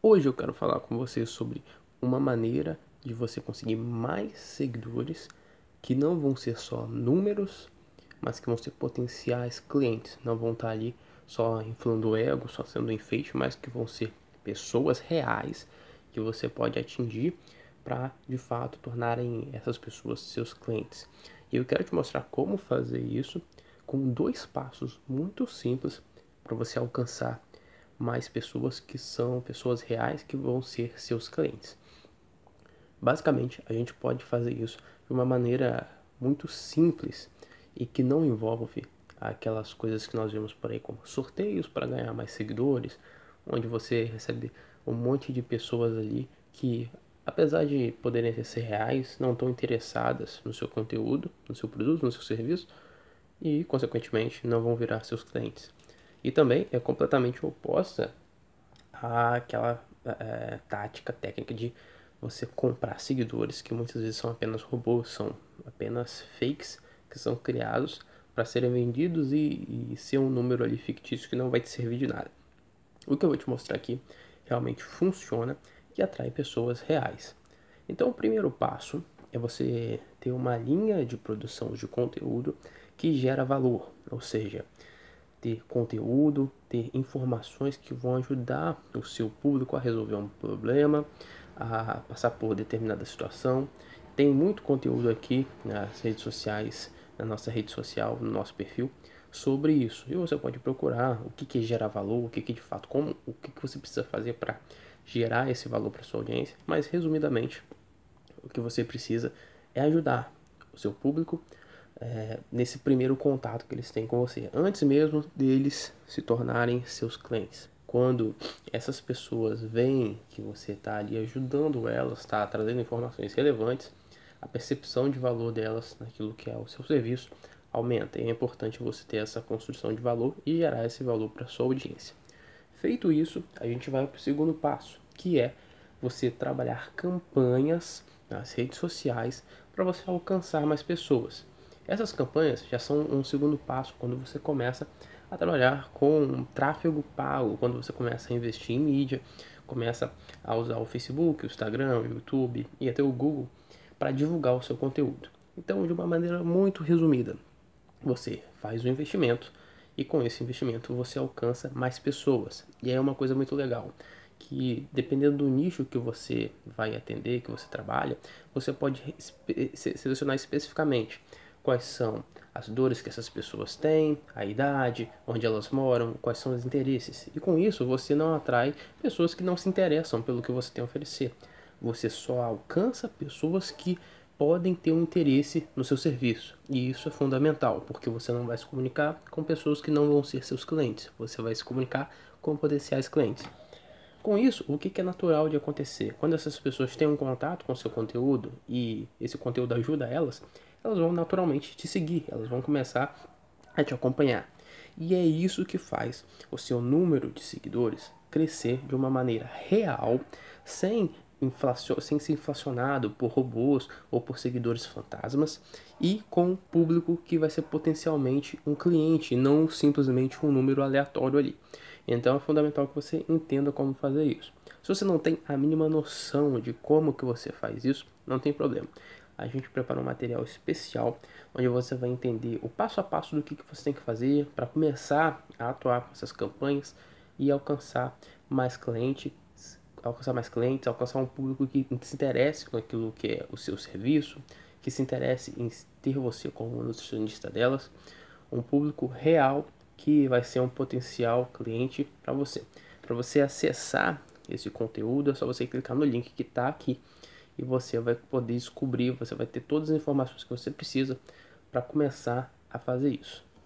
Hoje eu quero falar com você sobre uma maneira de você conseguir mais seguidores que não vão ser só números, mas que vão ser potenciais clientes. Não vão estar ali só inflando o ego, só sendo enfeite, mas que vão ser pessoas reais que você pode atingir para de fato tornarem essas pessoas seus clientes. E eu quero te mostrar como fazer isso com dois passos muito simples para você alcançar mais pessoas que são pessoas reais que vão ser seus clientes. Basicamente, a gente pode fazer isso de uma maneira muito simples e que não envolve aquelas coisas que nós vemos por aí como sorteios para ganhar mais seguidores, onde você recebe um monte de pessoas ali que, apesar de poderem ser reais, não estão interessadas no seu conteúdo, no seu produto, no seu serviço e, consequentemente, não vão virar seus clientes. E também é completamente oposta àquela é, tática técnica de você comprar seguidores que muitas vezes são apenas robôs, são apenas fakes que são criados para serem vendidos e, e, ser um número ali fictício que não vai te servir de nada. O que eu vou te mostrar aqui realmente funciona e atrai pessoas reais. Então, o primeiro passo é você ter uma linha de produção de conteúdo que gera valor, ou seja, ter conteúdo, ter informações que vão ajudar o seu público a resolver um problema, a passar por determinada situação. Tem muito conteúdo aqui nas redes sociais, na nossa rede social, no nosso perfil, sobre isso. E você pode procurar o que, que gera valor, o que, que de fato, como, o que, que você precisa fazer para gerar esse valor para sua audiência. Mas resumidamente, o que você precisa é ajudar o seu público é, nesse primeiro contato que eles têm com você, antes mesmo deles se tornarem seus clientes. Quando essas pessoas veem que você está ali ajudando elas, está trazendo informações relevantes, a percepção de valor delas naquilo que é o seu serviço aumenta. E é importante você ter essa construção de valor e gerar esse valor para sua audiência. Feito isso, a gente vai para o segundo passo, que é você trabalhar campanhas nas redes sociais para você alcançar mais pessoas. Essas campanhas já são um segundo passo quando você começa a trabalhar com tráfego pago, quando você começa a investir em mídia, começa a usar o Facebook, o Instagram, o YouTube e até o Google para divulgar o seu conteúdo. Então, de uma maneira muito resumida, você faz o investimento e com esse investimento você alcança mais pessoas. E é uma coisa muito legal que dependendo do nicho que você vai atender, que você trabalha, você pode selecionar especificamente quais são as dores que essas pessoas têm, a idade, onde elas moram, quais são os interesses. E com isso você não atrai pessoas que não se interessam pelo que você tem a oferecer. Você só alcança pessoas que podem ter um interesse no seu serviço. E isso é fundamental, porque você não vai se comunicar com pessoas que não vão ser seus clientes. Você vai se comunicar com potenciais clientes. Com isso, o que é natural de acontecer? Quando essas pessoas têm um contato com seu conteúdo e esse conteúdo ajuda elas, elas vão naturalmente te seguir, elas vão começar a te acompanhar. E é isso que faz o seu número de seguidores crescer de uma maneira real, sem, inflacion... sem ser inflacionado por robôs ou por seguidores fantasmas, e com um público que vai ser potencialmente um cliente, não simplesmente um número aleatório ali. Então é fundamental que você entenda como fazer isso. Se você não tem a mínima noção de como que você faz isso, não tem problema a gente preparou um material especial onde você vai entender o passo a passo do que, que você tem que fazer para começar a atuar com essas campanhas e alcançar mais clientes, alcançar mais clientes, alcançar um público que se interesse com aquilo que é o seu serviço, que se interesse em ter você como nutricionista delas, um público real que vai ser um potencial cliente para você. Para você acessar esse conteúdo, é só você clicar no link que está aqui e você vai poder descobrir, você vai ter todas as informações que você precisa para começar a fazer isso.